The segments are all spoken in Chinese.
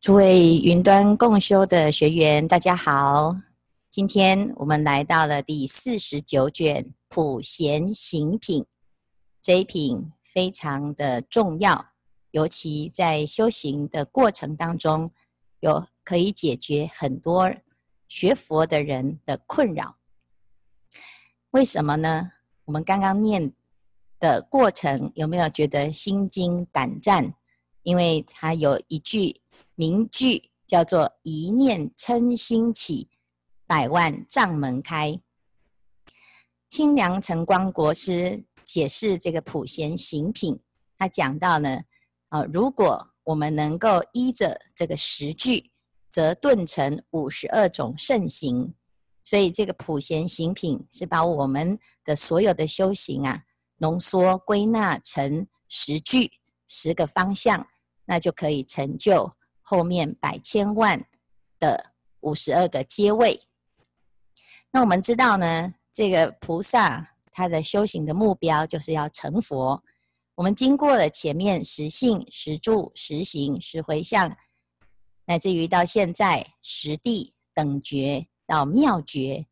诸位云端共修的学员，大家好。今天我们来到了第四十九卷《普贤行品》，这一品非常的重要，尤其在修行的过程当中，有可以解决很多学佛的人的困扰。为什么呢？我们刚刚念的过程，有没有觉得心惊胆战？因为它有一句。名句叫做“一念嗔心起，百万障门开”。清凉澄光国师解释这个普贤行品，他讲到呢，啊，如果我们能够依着这个十句，则顿成五十二种圣行。所以这个普贤行品是把我们的所有的修行啊，浓缩归纳成十句，十个方向，那就可以成就。后面百千万的五十二个阶位，那我们知道呢，这个菩萨他的修行的目标就是要成佛。我们经过了前面十信、十住、十行、十回向，乃至于到现在十地等觉到妙觉，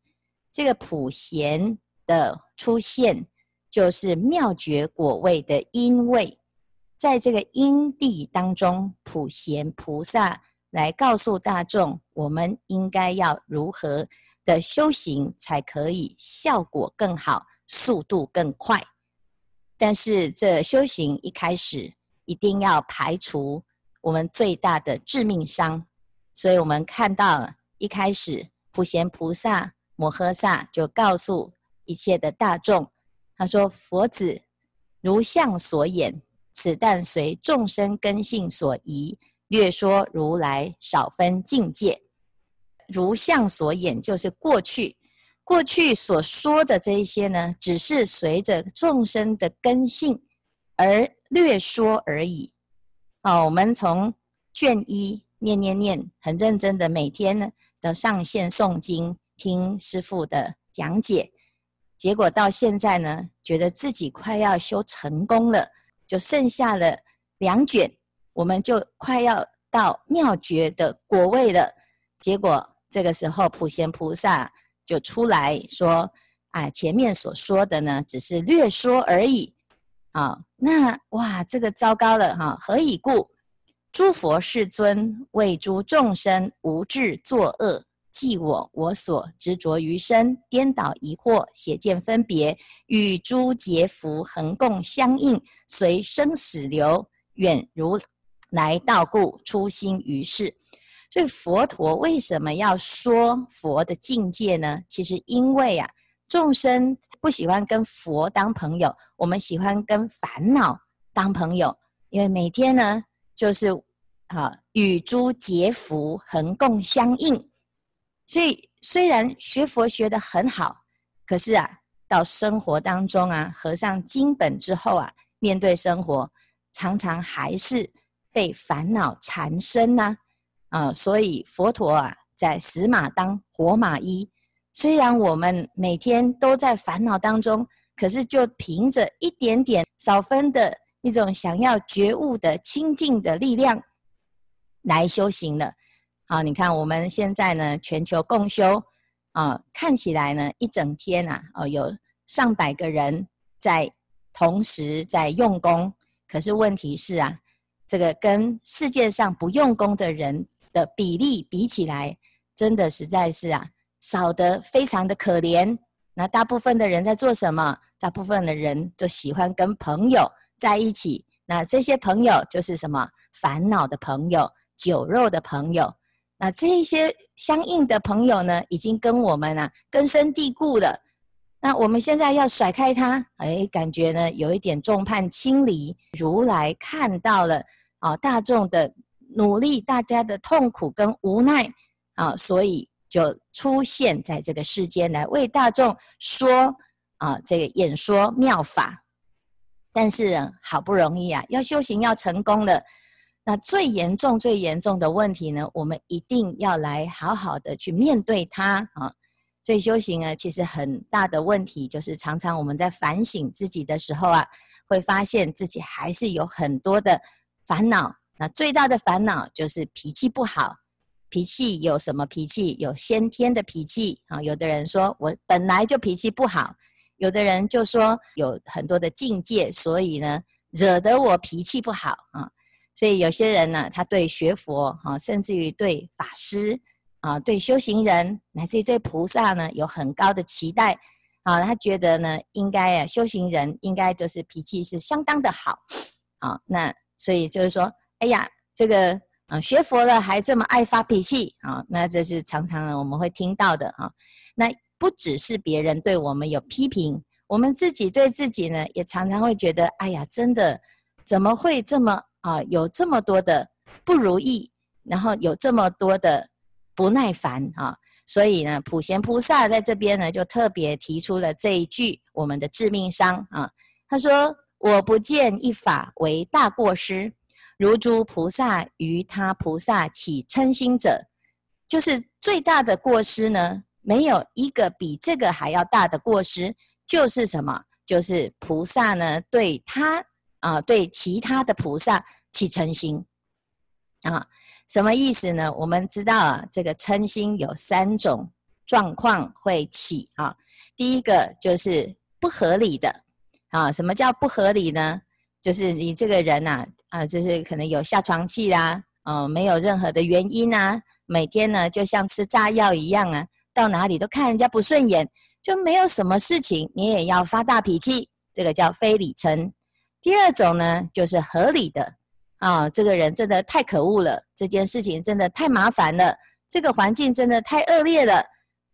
这个普贤的出现，就是妙觉果位的因位。在这个因地当中，普贤菩萨来告诉大众，我们应该要如何的修行才可以效果更好、速度更快。但是这修行一开始一定要排除我们最大的致命伤，所以我们看到一开始普贤菩萨摩诃萨就告诉一切的大众，他说：“佛子如相所演。”此但随众生根性所宜，略说如来少分境界。如相所演，就是过去过去所说的这一些呢，只是随着众生的根性而略说而已。哦，我们从卷一念念念，很认真的每天呢都上线诵经，听师父的讲解，结果到现在呢，觉得自己快要修成功了。就剩下了两卷，我们就快要到妙觉的果位了。结果这个时候，普贤菩萨就出来说：“啊，前面所说的呢，只是略说而已。啊，那哇，这个糟糕了哈！何以故？诸佛世尊为诸众生无智作恶。”即我我所执着于身，颠倒疑惑，邪见分别，与诸劫福恒共相应，随生死流，远如来道故，初心于世。所以佛陀为什么要说佛的境界呢？其实因为啊，众生不喜欢跟佛当朋友，我们喜欢跟烦恼当朋友，因为每天呢，就是啊，与诸劫福恒共相应。所以，虽然学佛学得很好，可是啊，到生活当中啊，合上经本之后啊，面对生活，常常还是被烦恼缠身呐。啊，所以佛陀啊，在死马当活马医。虽然我们每天都在烦恼当中，可是就凭着一点点少分的一种想要觉悟的清净的力量来修行了。好，你看我们现在呢，全球共修啊，看起来呢，一整天呐，哦，有上百个人在同时在用功。可是问题是啊，这个跟世界上不用功的人的比例比起来，真的实在是啊，少得非常的可怜。那大部分的人在做什么？大部分的人都喜欢跟朋友在一起。那这些朋友就是什么？烦恼的朋友，酒肉的朋友。那这一些相应的朋友呢，已经跟我们啊根深蒂固了。那我们现在要甩开他，哎，感觉呢有一点众叛亲离。如来看到了啊大众的努力，大家的痛苦跟无奈啊，所以就出现在这个世间来为大众说啊这个演说妙法。但是好不容易啊，要修行要成功了。那最严重、最严重的问题呢，我们一定要来好好的去面对它啊！所以修行呢，其实很大的问题就是，常常我们在反省自己的时候啊，会发现自己还是有很多的烦恼那最大的烦恼就是脾气不好。脾气有什么脾气？有先天的脾气啊。有的人说我本来就脾气不好，有的人就说有很多的境界，所以呢惹得我脾气不好啊。所以有些人呢，他对学佛啊，甚至于对法师啊，对修行人，乃至于对菩萨呢，有很高的期待啊。他觉得呢，应该啊，修行人应该就是脾气是相当的好啊。那所以就是说，哎呀，这个。啊，学佛了还这么爱发脾气啊？那这是常常我们会听到的啊。那不只是别人对我们有批评，我们自己对自己呢，也常常会觉得，哎呀，真的怎么会这么啊？有这么多的不如意，然后有这么多的不耐烦啊。所以呢，普贤菩萨在这边呢，就特别提出了这一句我们的致命伤啊。他说：“我不见一法为大过失。”如诸菩萨于他菩萨起嗔心者，就是最大的过失呢，没有一个比这个还要大的过失，就是什么？就是菩萨呢对他啊，对其他的菩萨起嗔心啊，什么意思呢？我们知道啊，这个嗔心有三种状况会起啊，第一个就是不合理的啊，什么叫不合理呢？就是你这个人呐、啊。啊，就是可能有下床气啦，哦，没有任何的原因啊，每天呢就像吃炸药一样啊，到哪里都看人家不顺眼，就没有什么事情你也要发大脾气，这个叫非理嗔。第二种呢就是合理的，啊，这个人真的太可恶了，这件事情真的太麻烦了，这个环境真的太恶劣了，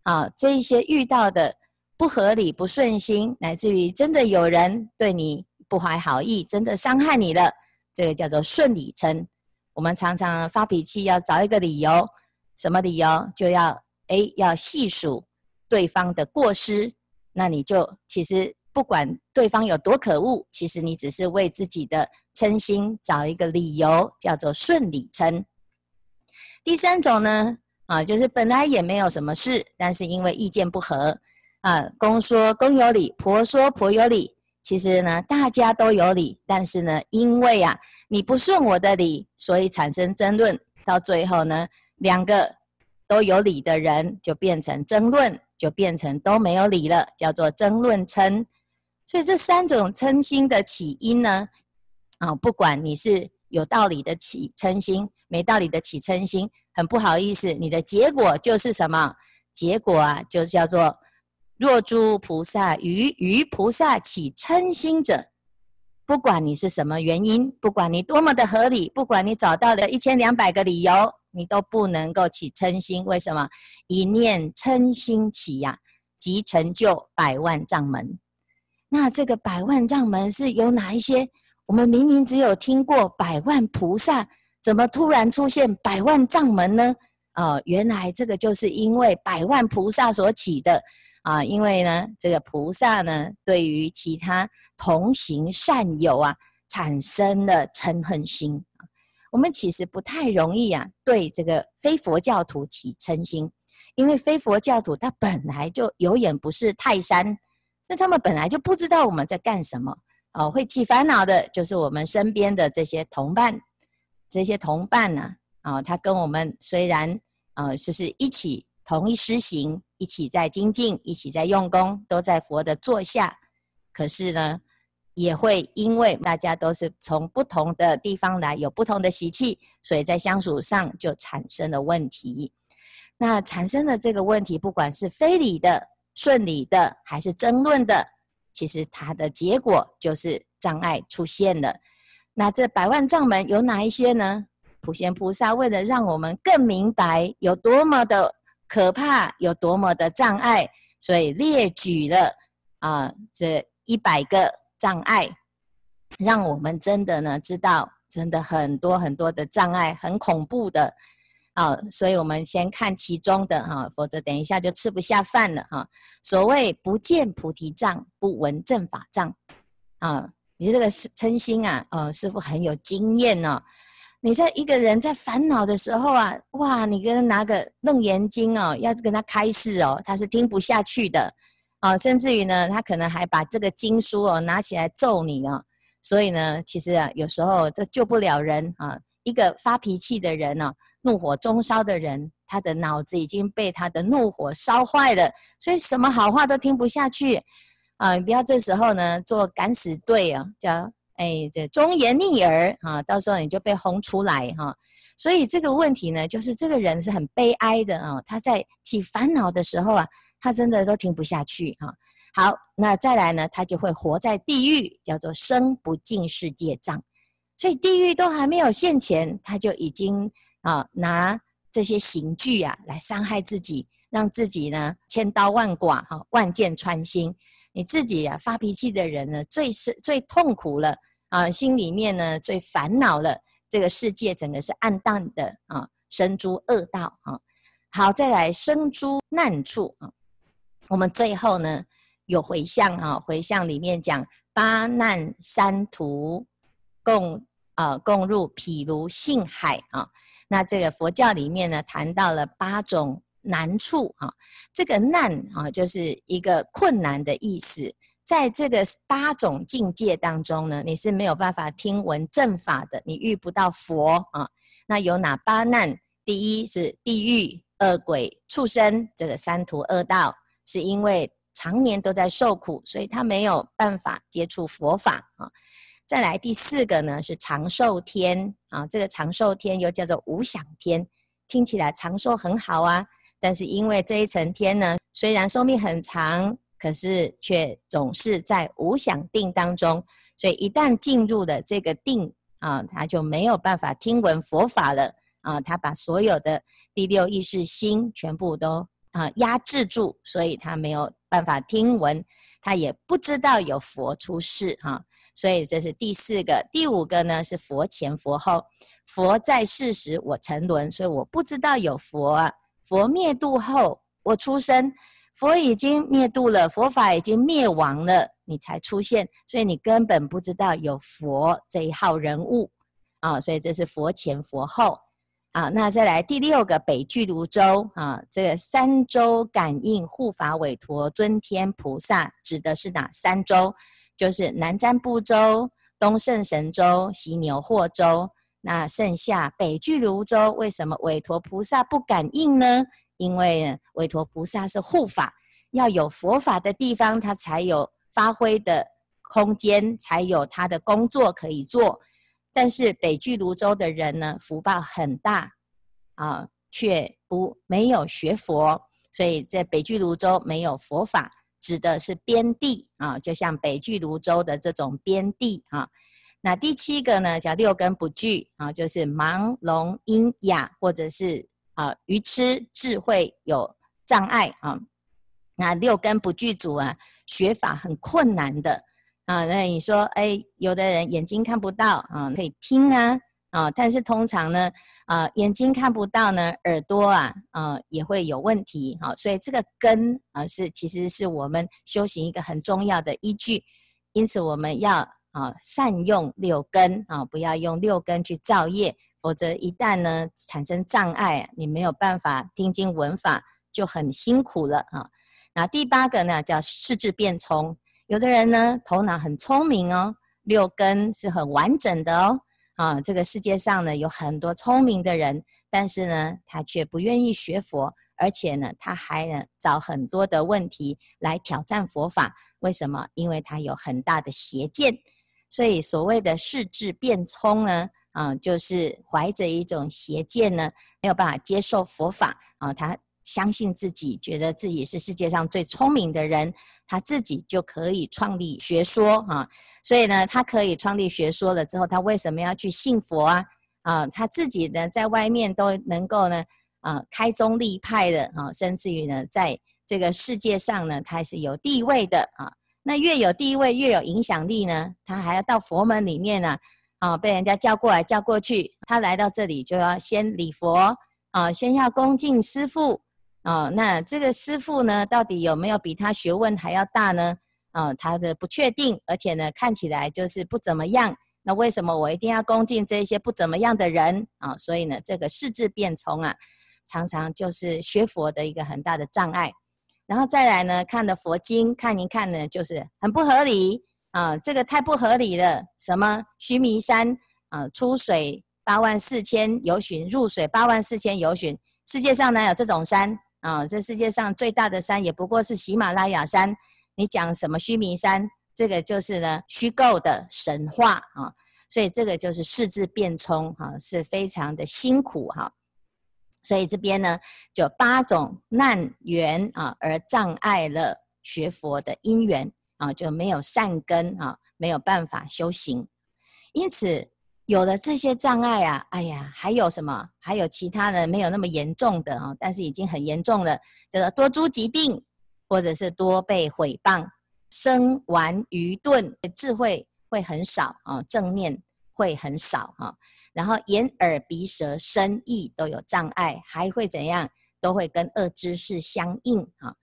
啊，这一些遇到的不合理、不顺心，乃至于真的有人对你不怀好意，真的伤害你了。这个叫做顺理成，我们常常发脾气要找一个理由，什么理由？就要诶要细数对方的过失，那你就其实不管对方有多可恶，其实你只是为自己的称心找一个理由，叫做顺理嗔。第三种呢，啊，就是本来也没有什么事，但是因为意见不合，啊，公说公有理，婆说婆有理。其实呢，大家都有理，但是呢，因为啊，你不顺我的理，所以产生争论，到最后呢，两个都有理的人就变成争论，就变成都没有理了，叫做争论嗔。所以这三种嗔心的起因呢，啊，不管你是有道理的起嗔心，没道理的起嗔心，很不好意思，你的结果就是什么？结果啊，就是叫做。若诸菩萨于于菩萨起嗔心者，不管你是什么原因，不管你多么的合理，不管你找到了一千两百个理由，你都不能够起嗔心。为什么？一念嗔心起呀、即成就百万障门。那这个百万丈门是有哪一些？我们明明只有听过百万菩萨，怎么突然出现百万丈门呢？哦，原来这个就是因为百万菩萨所起的。啊，因为呢，这个菩萨呢，对于其他同行善友啊，产生了嗔恨心。我们其实不太容易啊，对这个非佛教徒起嗔心，因为非佛教徒他本来就有眼不识泰山，那他们本来就不知道我们在干什么。哦，会起烦恼的就是我们身边的这些同伴，这些同伴呢，啊，他跟我们虽然啊，就是一起同一师行。一起在精进，一起在用功，都在佛的座下。可是呢，也会因为大家都是从不同的地方来，有不同的习气，所以在相处上就产生了问题。那产生了这个问题，不管是非理的、顺理的，还是争论的，其实它的结果就是障碍出现了。那这百万障门有哪一些呢？普贤菩萨为了让我们更明白有多么的。可怕有多么的障碍，所以列举了啊这一百个障碍，让我们真的呢知道，真的很多很多的障碍，很恐怖的啊。所以我们先看其中的哈，否则等一下就吃不下饭了哈。所谓不见菩提障，不闻正法障啊，你这个嗔心啊，呃，师傅很有经验呢。你在一个人在烦恼的时候啊，哇，你跟他拿个楞严经哦，要跟他开示哦，他是听不下去的，啊，甚至于呢，他可能还把这个经书哦拿起来揍你啊。所以呢，其实啊，有时候这救不了人啊，一个发脾气的人呢、啊，怒火中烧的人，他的脑子已经被他的怒火烧坏了，所以什么好话都听不下去啊！你不要这时候呢做敢死队啊，叫哎这忠言逆耳啊，到时候你就被轰出来哈、啊。所以这个问题呢，就是这个人是很悲哀的啊，他在起烦恼的时候啊，他真的都听不下去哈、啊。好，那再来呢，他就会活在地狱，叫做生不尽世界障。所以地狱都还没有现前，他就已经啊拿这些刑具啊来伤害自己，让自己呢千刀万剐哈，万箭穿心。你自己啊发脾气的人呢，最是最痛苦了啊，心里面呢最烦恼了，这个世界整个是暗淡的啊，生诸恶道啊。好，再来生诸难处啊。我们最后呢。有回向啊，回向里面讲八难三途共啊共入毗卢性海啊。那这个佛教里面呢，谈到了八种难处啊。这个难啊，就是一个困难的意思。在这个八种境界当中呢，你是没有办法听闻正法的，你遇不到佛啊。那有哪八难？第一是地狱、恶鬼、畜生，这个三途恶道，是因为。常年都在受苦，所以他没有办法接触佛法啊。再来第四个呢是长寿天啊，这个长寿天又叫做无想天，听起来长寿很好啊，但是因为这一层天呢，虽然寿命很长，可是却总是在无想定当中，所以一旦进入了这个定啊，他就没有办法听闻佛法了啊，他把所有的第六意识心全部都啊压制住，所以他没有。办法听闻，他也不知道有佛出世哈，所以这是第四个。第五个呢是佛前佛后，佛在世时我沉沦，所以我不知道有佛啊。佛灭度后我出生，佛已经灭度了，佛法已经灭亡了，你才出现，所以你根本不知道有佛这一号人物啊。所以这是佛前佛后。啊，那再来第六个北俱卢洲啊，这个三洲感应护法韦驮尊天菩萨指的是哪三洲？就是南瞻部洲、东胜神洲、西牛货洲。那剩下北俱卢洲，为什么韦陀菩萨不感应呢？因为韦陀菩萨是护法，要有佛法的地方，他才有发挥的空间，才有他的工作可以做。但是北俱卢洲的人呢，福报很大啊，却不没有学佛，所以在北俱卢洲没有佛法，指的是边地啊，就像北俱泸州的这种边地啊。那第七个呢，叫六根不具啊，就是盲聋瘖哑，或者是啊愚痴智慧有障碍啊。那六根不具足啊，学法很困难的。啊，那你说，哎，有的人眼睛看不到啊，可以听啊，啊，但是通常呢，啊，眼睛看不到呢，耳朵啊，啊，也会有问题，好，所以这个根啊，是其实是我们修行一个很重要的依据，因此我们要啊善用六根啊，不要用六根去造业，否则一旦呢产生障碍，你没有办法听经闻法，就很辛苦了啊。那第八个呢，叫识智辩聪。有的人呢，头脑很聪明哦，六根是很完整的哦。啊，这个世界上呢，有很多聪明的人，但是呢，他却不愿意学佛，而且呢，他还呢找很多的问题来挑战佛法。为什么？因为他有很大的邪见。所以所谓的识智辩聪呢，啊，就是怀着一种邪见呢，没有办法接受佛法啊，他。相信自己，觉得自己是世界上最聪明的人，他自己就可以创立学说啊。所以呢，他可以创立学说了之后，他为什么要去信佛啊？啊，他自己呢，在外面都能够呢，啊，开宗立派的啊，甚至于呢，在这个世界上呢，他是有地位的啊。那越有地位，越有影响力呢，他还要到佛门里面呢，啊，被人家叫过来叫过去，他来到这里就要先礼佛啊，先要恭敬师父。哦，那这个师傅呢，到底有没有比他学问还要大呢？啊、他的不确定，而且呢，看起来就是不怎么样。那为什么我一定要恭敬这些不怎么样的人啊、所以呢，这个识智变聪啊，常常就是学佛的一个很大的障碍。然后再来呢，看的佛经看一看呢，就是很不合理啊，这个太不合理了。什么须弥山啊，出水八万四千由旬，入水八万四千由旬。世界上哪有这种山啊？这世界上最大的山也不过是喜马拉雅山。你讲什么须弥山？这个就是呢虚构的神话啊。所以这个就是世智辩聪哈，是非常的辛苦哈。所以这边呢，就八种难缘啊，而障碍了学佛的因缘啊，就没有善根啊，没有办法修行。因此，有了这些障碍啊，哎呀，还有什么？还有其他的没有那么严重的啊，但是已经很严重了，叫做多诸疾病，或者是多被毁谤，生顽愚钝，智慧会很少啊，正念会很少哈。然后眼耳鼻舌身意都有障碍，还会怎样？都会跟恶知识相应哈。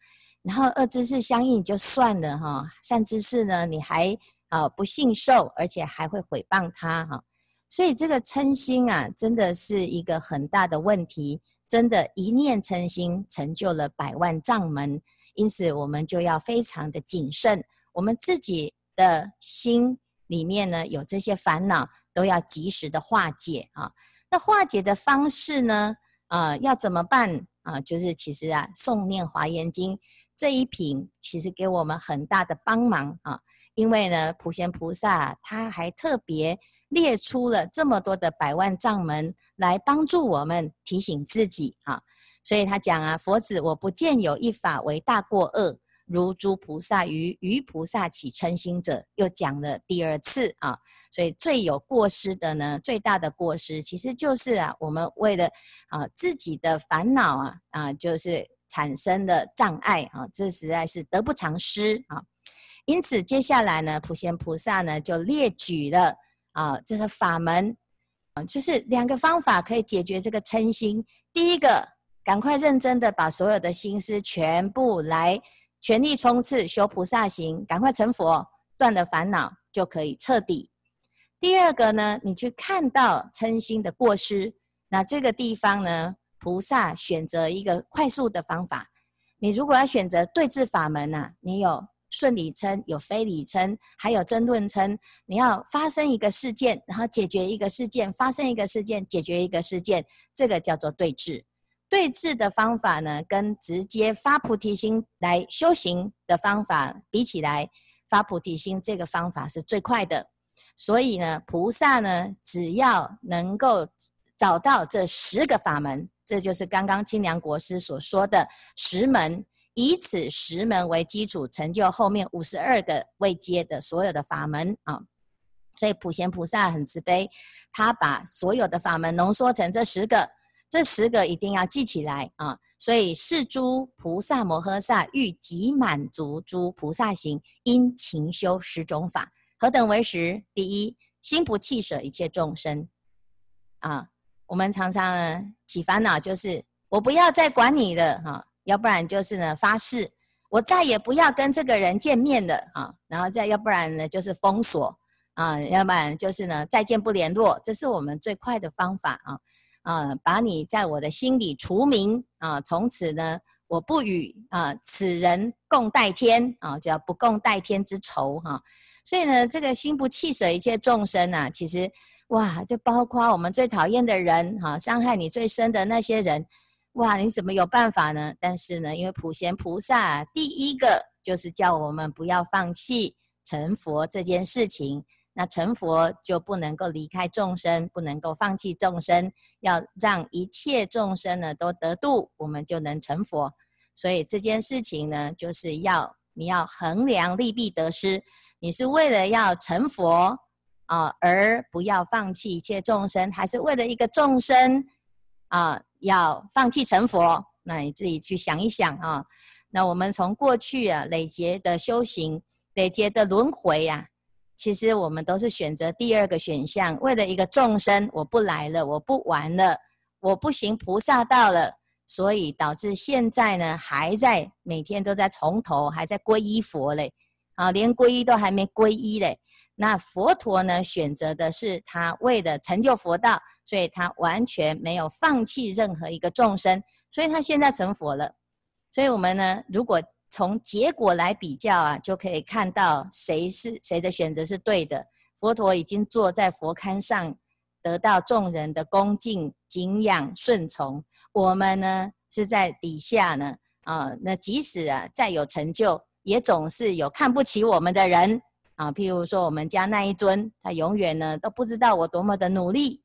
然后恶知识相应就算了哈，善知识呢，你还啊不信受，而且还会毁谤他哈。所以这个嗔心啊，真的是一个很大的问题。真的，一念嗔心成就了百万障门，因此我们就要非常的谨慎。我们自己的心里面呢，有这些烦恼。都要及时的化解啊！那化解的方式呢？啊，要怎么办啊？就是其实啊，诵念华严经这一品，其实给我们很大的帮忙啊！因为呢，普贤菩萨他还特别列出了这么多的百万障门来帮助我们提醒自己啊！所以他讲啊，佛子我不见有一法为大过恶。如诸菩萨于于菩萨起嗔心者，又讲了第二次啊，所以最有过失的呢，最大的过失其实就是啊，我们为了啊自己的烦恼啊啊，就是产生的障碍啊，这实在是得不偿失啊。因此接下来呢，普贤菩萨呢就列举了啊这个法门啊，就是两个方法可以解决这个嗔心。第一个，赶快认真的把所有的心思全部来。全力冲刺修菩萨行，赶快成佛，断了烦恼就可以彻底。第二个呢，你去看到嗔心的过失，那这个地方呢，菩萨选择一个快速的方法。你如果要选择对治法门呐、啊，你有顺理称，有非理称，还有争论称。你要发生一个事件，然后解决一个事件，发生一个事件，解决一个事件，这个叫做对治。对治的方法呢，跟直接发菩提心来修行的方法比起来，发菩提心这个方法是最快的。所以呢，菩萨呢，只要能够找到这十个法门，这就是刚刚清凉国师所说的十门，以此十门为基础，成就后面五十二个未接的所有的法门啊。所以普贤菩萨很慈悲，他把所有的法门浓缩成这十个。这十个一定要记起来啊！所以是诸菩萨摩诃萨欲即满足诸菩萨行，应勤修十种法。何等为十？第一，心不弃舍一切众生啊！我们常常呢起烦恼，就是我不要再管你了哈，要不然就是呢发誓，我再也不要跟这个人见面了啊！然后再要不然呢就是封锁啊，要不然就是呢再见不联络，这是我们最快的方法啊！啊，把你在我的心里除名啊！从此呢，我不与啊此人共戴天啊，叫不共戴天之仇哈、所以呢，这个心不弃舍一切众生啊，其实哇，就包括我们最讨厌的人哈、伤害你最深的那些人，哇，你怎么有办法呢？但是呢，因为普贤菩萨第一个就是叫我们不要放弃成佛这件事情。那成佛就不能够离开众生，不能够放弃众生，要让一切众生呢都得度，我们就能成佛。所以这件事情呢，就是要你要衡量利弊得失，你是为了要成佛啊，而不要放弃一切众生，还是为了一个众生啊要放弃成佛？那你自己去想一想啊。那我们从过去啊累劫的修行，累劫的轮回呀。其实我们都是选择第二个选项，为了一个众生，我不来了，我不玩了，我不行菩萨道了，所以导致现在呢，还在每天都在从头，还在皈依佛嘞，啊，连皈依都还没皈依嘞。那佛陀呢，选择的是他为了成就佛道，所以他完全没有放弃任何一个众生，所以他现在成佛了。所以我们呢，如果从结果来比较啊，就可以看到谁是谁的选择是对的。佛陀已经坐在佛龛上得到众人的恭敬、敬仰、顺从。我们呢是在底下呢，啊，那即使啊再有成就，也总是有看不起我们的人啊。譬如说我们家那一尊，他永远呢都不知道我多么的努力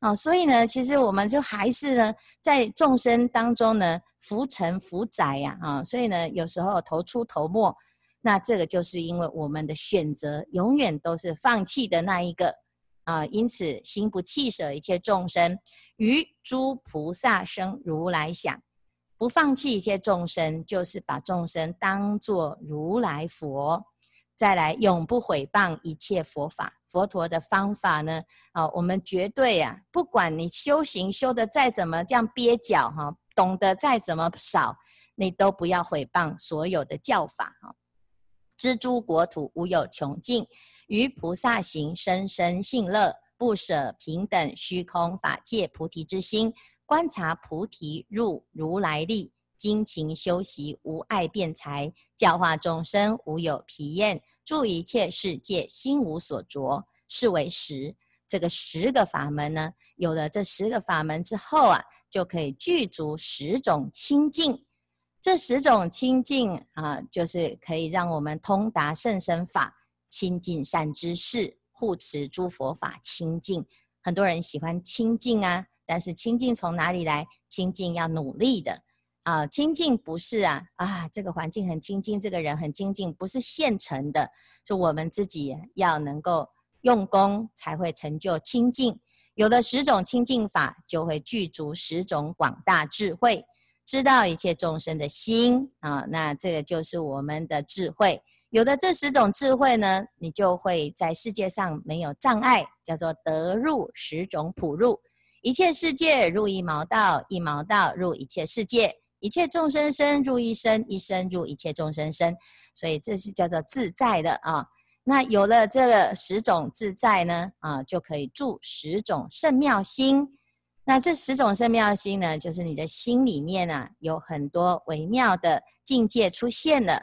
啊。所以呢，其实我们就还是呢在众生当中呢浮沉浮载呀啊。所以呢，有时候头出头没。那这个就是因为我们的选择永远都是放弃的那一个啊，因此心不弃舍一切众生，于诸菩萨生如来想，不放弃一切众生，就是把众生当作如来佛。再来，永不毁谤一切佛法，佛陀的方法呢？啊，我们绝对啊，不管你修行修得再怎么这样蹩脚哈，懂得再怎么少，你都不要毁谤所有的教法哈。知诸国土无有穷尽，于菩萨行深深信乐，不舍平等虚空法界菩提之心，观察菩提入如来力，精勤修习无碍辩才，教化众生无有疲厌，住一切世界心无所着，是为十。这个十个法门呢，有了这十个法门之后啊，就可以具足十种清净。这十种清净啊，就是可以让我们通达甚深法，亲近善知识，护持诸佛法清净。很多人喜欢清净啊，但是清净从哪里来？清净要努力的啊。清净不是啊啊，这个环境很清净，这个人很清净，不是现成的，就我们自己要能够用功，才会成就清净。有了十种清净法，就会具足十种广大智慧。知道一切众生的心啊，那这个就是我们的智慧。有了这十种智慧呢，你就会在世界上没有障碍，叫做得入十种普入。一切世界入一毛道，一毛道入一切世界，一切众生生入一生，一生入一切众生生。所以这是叫做自在的啊。那有了这个十种自在呢，啊，就可以住十种圣妙心。那这十种圣妙心呢，就是你的心里面啊，有很多微妙的境界出现了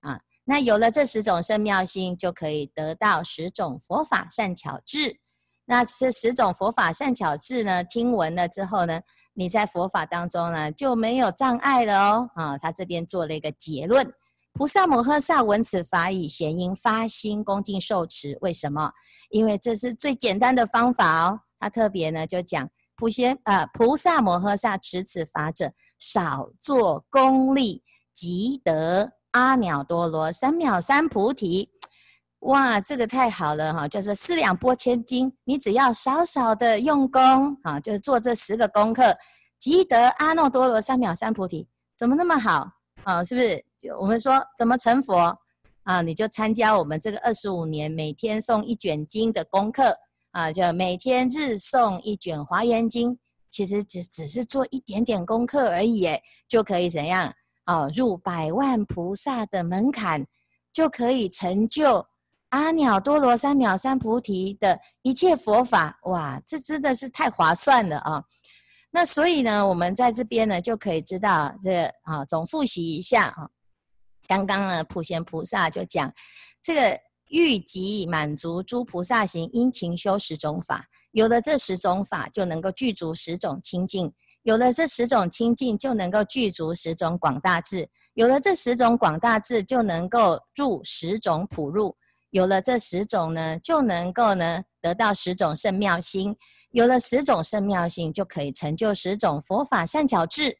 啊。那有了这十种圣妙心，就可以得到十种佛法善巧智。那这十种佛法善巧智呢，听闻了之后呢，你在佛法当中呢就没有障碍了哦。啊，他这边做了一个结论：菩萨摩诃萨闻此法语，咸应发心恭敬受持。为什么？因为这是最简单的方法哦。他特别呢就讲。普贤啊，菩萨摩诃萨持此法者，少作功利，即得阿耨多罗三藐三菩提。哇，这个太好了哈！就是四两拨千斤，你只要少少的用功啊，就是做这十个功课，即得阿耨多罗三藐三菩提。怎么那么好啊？是不是？我们说怎么成佛啊？你就参加我们这个二十五年每天诵一卷经的功课。啊，就每天日诵一卷《华严经》，其实只只是做一点点功课而已，诶，就可以怎样？啊，入百万菩萨的门槛，就可以成就阿耨多罗三藐三菩提的一切佛法。哇，这真的是太划算了啊！那所以呢，我们在这边呢，就可以知道这啊，总复习一下啊。刚刚呢，普贤菩萨就讲这个。欲即满足诸菩萨行，殷勤修十种法。有了这十种法，就能够具足十种清净；有了这十种清净，就能够具足十种广大智；有了这十种广大智，就能够入十种普入；有了这十种呢，就能够呢得到十种圣妙心；有了十种圣妙心，就可以成就十种佛法善巧智。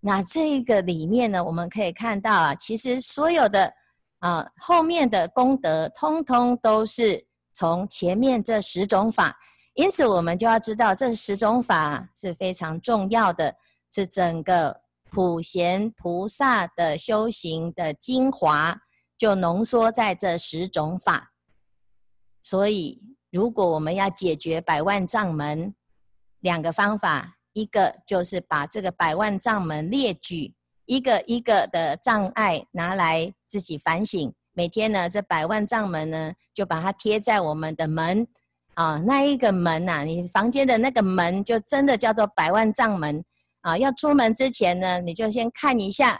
那这个里面呢，我们可以看到啊，其实所有的。啊，后面的功德通通都是从前面这十种法，因此我们就要知道这十种法是非常重要的，是整个普贤菩萨的修行的精华，就浓缩在这十种法。所以，如果我们要解决百万障门，两个方法，一个就是把这个百万障门列举。一个一个的障碍拿来自己反省，每天呢，这百万障门呢，就把它贴在我们的门啊，那一个门呐、啊，你房间的那个门就真的叫做百万障门啊。要出门之前呢，你就先看一下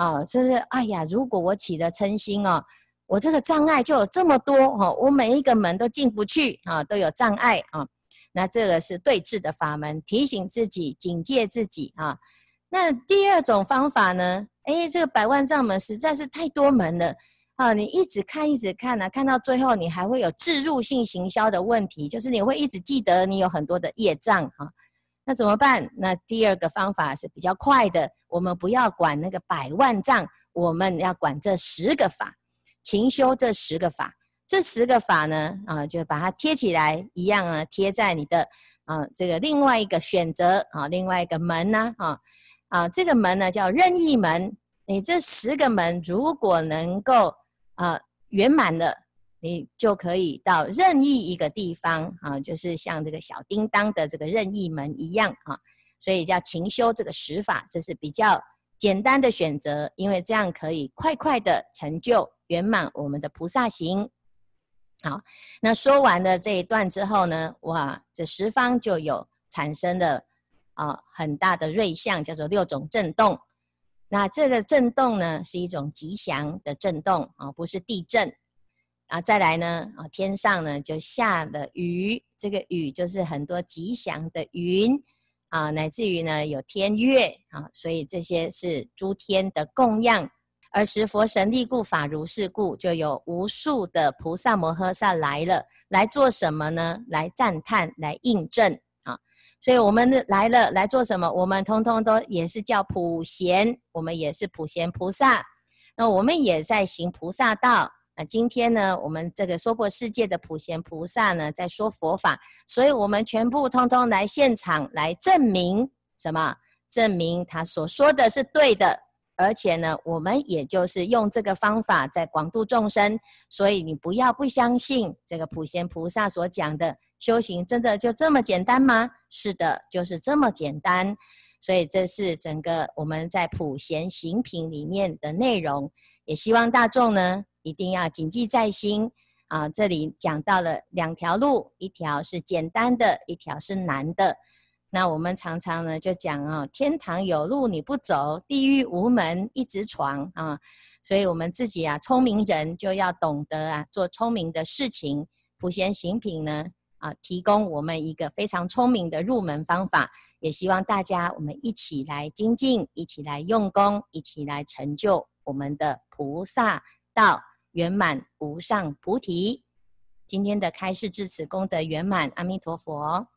啊，就是哎呀，如果我起了嗔心哦，我这个障碍就有这么多哦，我每一个门都进不去啊，都有障碍啊。那这个是对治的法门，提醒自己、警戒自己啊。那第二种方法呢？哎，这个百万障门实在是太多门了啊！你一直看、一直看呢、啊，看到最后你还会有置入性行销的问题，就是你会一直记得你有很多的业障啊。那怎么办？那第二个方法是比较快的，我们不要管那个百万丈，我们要管这十个法，勤修这十个法。这十个法呢，啊，就把它贴起来，一样啊，贴在你的啊这个另外一个选择啊，另外一个门呢，啊啊，这个门呢叫任意门。你这十个门如果能够啊圆满了，你就可以到任意一个地方啊，就是像这个小叮当的这个任意门一样啊，所以叫勤修这个十法，这是比较简单的选择，因为这样可以快快的成就圆满我们的菩萨行。好，那说完了这一段之后呢，哇，这十方就有产生了啊很大的瑞相，叫做六种震动。那这个震动呢，是一种吉祥的震动啊，不是地震啊。再来呢啊，天上呢就下了雨，这个雨就是很多吉祥的云啊，乃至于呢有天月啊，所以这些是诸天的供养。而时佛神力故，法如是故，就有无数的菩萨摩诃萨来了，来做什么呢？来赞叹，来印证啊！所以我们来了，来做什么？我们通通都也是叫普贤，我们也是普贤菩萨。那我们也在行菩萨道。那今天呢，我们这个娑婆世界的普贤菩萨呢，在说佛法，所以我们全部通通来现场来证明什么？证明他所说的是对的。而且呢，我们也就是用这个方法在广度众生，所以你不要不相信这个普贤菩萨所讲的修行，真的就这么简单吗？是的，就是这么简单。所以这是整个我们在普贤行品里面的内容，也希望大众呢一定要谨记在心啊。这里讲到了两条路，一条是简单的，一条是难的。那我们常常呢就讲啊，天堂有路你不走，地狱无门一直闯啊。所以我们自己啊，聪明人就要懂得啊，做聪明的事情。普贤行品呢啊，提供我们一个非常聪明的入门方法，也希望大家我们一起来精进，一起来用功，一起来成就我们的菩萨道圆满无上菩提。今天的开示至此功德圆满，阿弥陀佛。